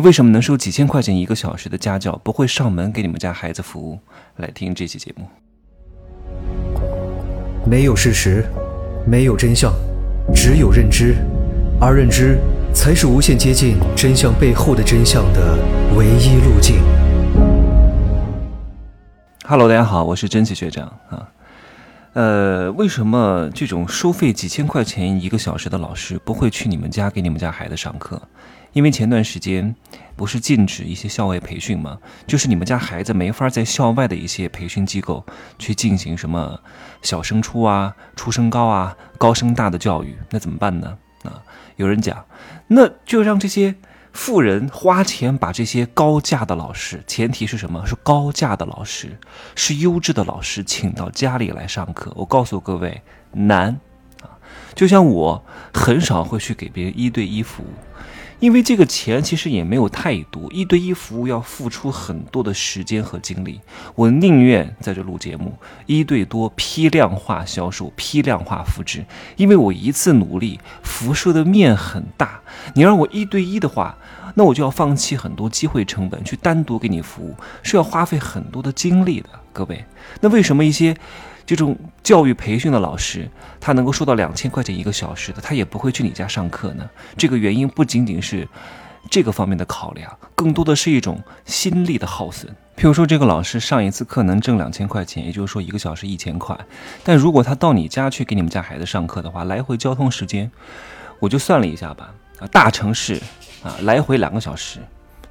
为什么能收几千块钱一个小时的家教，不会上门给你们家孩子服务？来听这期节目。没有事实，没有真相，只有认知，而认知才是无限接近真相背后的真相的唯一路径。Hello，大家好，我是真奇学长啊。呃，为什么这种收费几千块钱一个小时的老师不会去你们家给你们家孩子上课？因为前段时间不是禁止一些校外培训吗？就是你们家孩子没法在校外的一些培训机构去进行什么小升初啊、初升高啊、高升大的教育，那怎么办呢？啊，有人讲，那就让这些富人花钱把这些高价的老师，前提是什么？是高价的老师，是优质的老师，请到家里来上课。我告诉各位，难啊！就像我很少会去给别人一对一服务。因为这个钱其实也没有太多，一对一服务要付出很多的时间和精力。我宁愿在这录节目，一对多批量化销售、批量化复制。因为我一次努力辐射的面很大，你让我一对一的话，那我就要放弃很多机会成本去单独给你服务，是要花费很多的精力的。各位，那为什么一些？这种教育培训的老师，他能够收到两千块钱一个小时的，他也不会去你家上课呢。这个原因不仅仅是这个方面的考量，更多的是一种心力的耗损。譬如说，这个老师上一次课能挣两千块钱，也就是说一个小时一千块。但如果他到你家去给你们家孩子上课的话，来回交通时间，我就算了一下吧。啊，大城市啊，来回两个小时，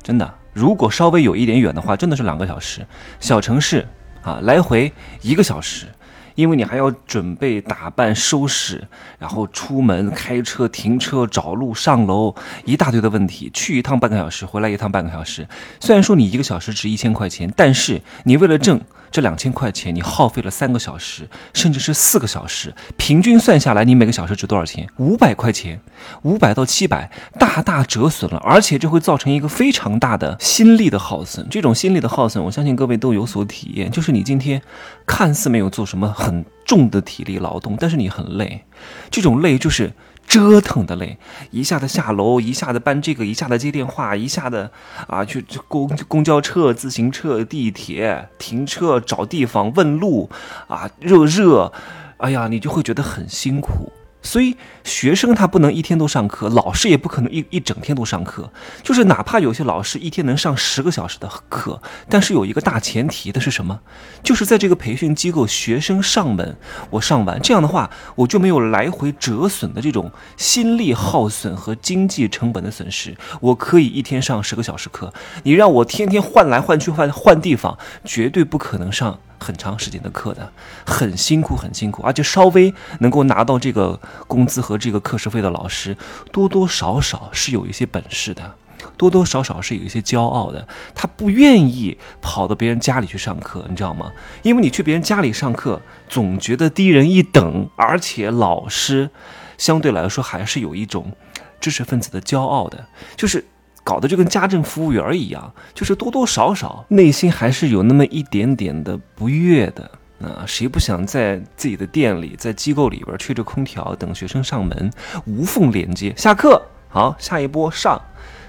真的。如果稍微有一点远的话，真的是两个小时。小城市啊，来回一个小时。因为你还要准备打扮收拾，然后出门开车停车找路上楼，一大堆的问题。去一趟半个小时，回来一趟半个小时。虽然说你一个小时值一千块钱，但是你为了挣这两千块钱，你耗费了三个小时，甚至是四个小时。平均算下来，你每个小时值多少钱？五百块钱，五百到七百，大大折损了。而且这会造成一个非常大的心力的耗损。这种心力的耗损，我相信各位都有所体验。就是你今天看似没有做什么很。重的体力劳动，但是你很累，这种累就是折腾的嘞，一下子下楼，一下子搬这个，一下子接电话，一下子啊去公公交车、自行车、地铁停车找地方问路啊，热热，哎呀，你就会觉得很辛苦。所以学生他不能一天都上课，老师也不可能一一整天都上课。就是哪怕有些老师一天能上十个小时的课，但是有一个大前提的是什么？就是在这个培训机构，学生上门，我上完，这样的话我就没有来回折损的这种心力耗损和经济成本的损失。我可以一天上十个小时课，你让我天天换来换去换换地方，绝对不可能上。很长时间的课的，很辛苦，很辛苦，而且稍微能够拿到这个工资和这个课时费的老师，多多少少是有一些本事的，多多少少是有一些骄傲的。他不愿意跑到别人家里去上课，你知道吗？因为你去别人家里上课，总觉得低人一等，而且老师相对来说还是有一种知识分子的骄傲的，就是。搞得就跟家政服务员一样，就是多多少少内心还是有那么一点点的不悦的啊！谁不想在自己的店里、在机构里边吹着空调等学生上门，无缝连接？下课好，下一波上，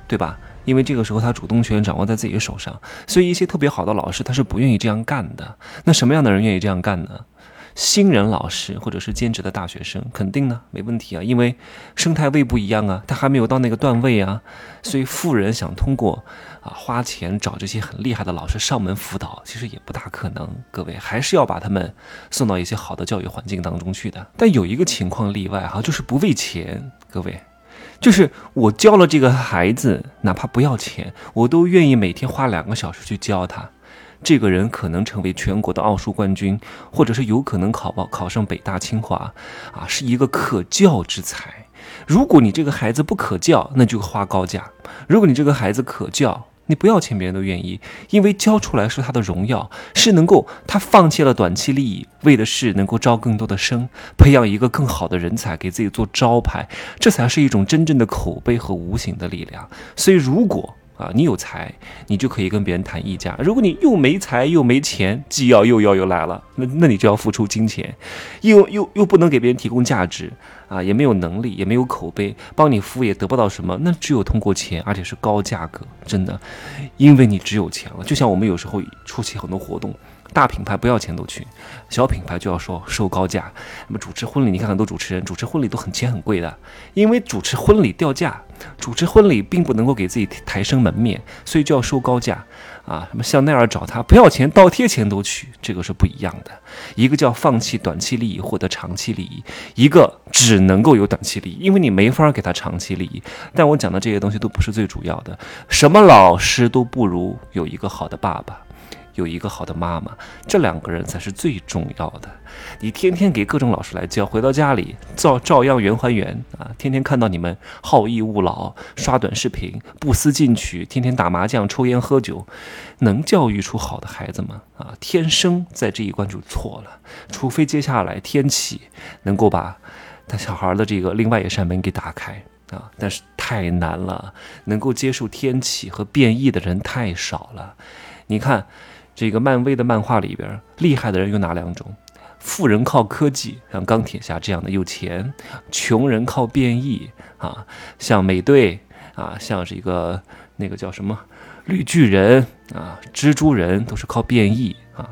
对吧？因为这个时候他主动权掌握在自己的手上，所以一些特别好的老师他是不愿意这样干的。那什么样的人愿意这样干呢？新人老师或者是兼职的大学生，肯定呢没问题啊，因为生态位不一样啊，他还没有到那个段位啊，所以富人想通过啊花钱找这些很厉害的老师上门辅导，其实也不大可能。各位还是要把他们送到一些好的教育环境当中去的。但有一个情况例外哈，就是不为钱。各位，就是我教了这个孩子，哪怕不要钱，我都愿意每天花两个小时去教他。这个人可能成为全国的奥数冠军，或者是有可能考报考上北大清华，啊，是一个可教之才。如果你这个孩子不可教，那就花高价；如果你这个孩子可教，你不要钱别人都愿意，因为教出来是他的荣耀，是能够他放弃了短期利益，为的是能够招更多的生，培养一个更好的人才，给自己做招牌，这才是一种真正的口碑和无形的力量。所以如果。啊，你有才，你就可以跟别人谈议价。如果你又没才又没钱，既要又要又来了，那那你就要付出金钱，又又又不能给别人提供价值啊，也没有能力，也没有口碑，帮你服务也得不到什么，那只有通过钱，而且是高价格，真的，因为你只有钱了。就像我们有时候出席很多活动。大品牌不要钱都去，小品牌就要说收高价。那么主持婚礼，你看很多主持人主持婚礼都很钱很贵的，因为主持婚礼掉价，主持婚礼并不能够给自己抬升门面，所以就要收高价啊。什么香奈儿找他不要钱，倒贴钱都去，这个是不一样的。一个叫放弃短期利益获得长期利益，一个只能够有短期利益，因为你没法给他长期利益。但我讲的这些东西都不是最主要的，什么老师都不如有一个好的爸爸。有一个好的妈妈，这两个人才是最重要的。你天天给各种老师来教，回到家里照照样圆还原啊！天天看到你们好逸恶劳、刷短视频、不思进取，天天打麻将、抽烟喝酒，能教育出好的孩子吗？啊，天生在这一关就错了。除非接下来天启能够把他小孩的这个另外一扇门给打开啊，但是太难了。能够接受天启和变异的人太少了。你看。这个漫威的漫画里边，厉害的人有哪两种？富人靠科技，像钢铁侠这样的有钱；穷人靠变异啊，像美队啊，像是一个那个叫什么绿巨人啊，蜘蛛人都是靠变异啊。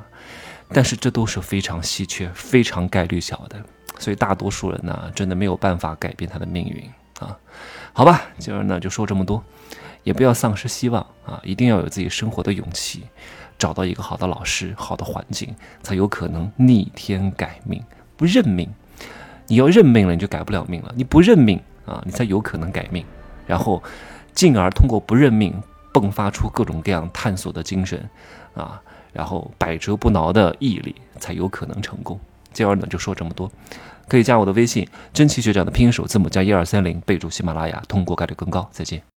但是这都是非常稀缺、非常概率小的，所以大多数人呢，真的没有办法改变他的命运啊。好吧，今儿呢就说这么多，也不要丧失希望啊，一定要有自己生活的勇气。找到一个好的老师、好的环境，才有可能逆天改命。不认命，你要认命了，你就改不了命了。你不认命啊，你才有可能改命。然后，进而通过不认命，迸发出各种各样探索的精神啊，然后百折不挠的毅力，才有可能成功。今儿呢就说这么多，可以加我的微信“真奇学长”的拼音首字母加一二三零，备注喜马拉雅，通过概率更高。再见。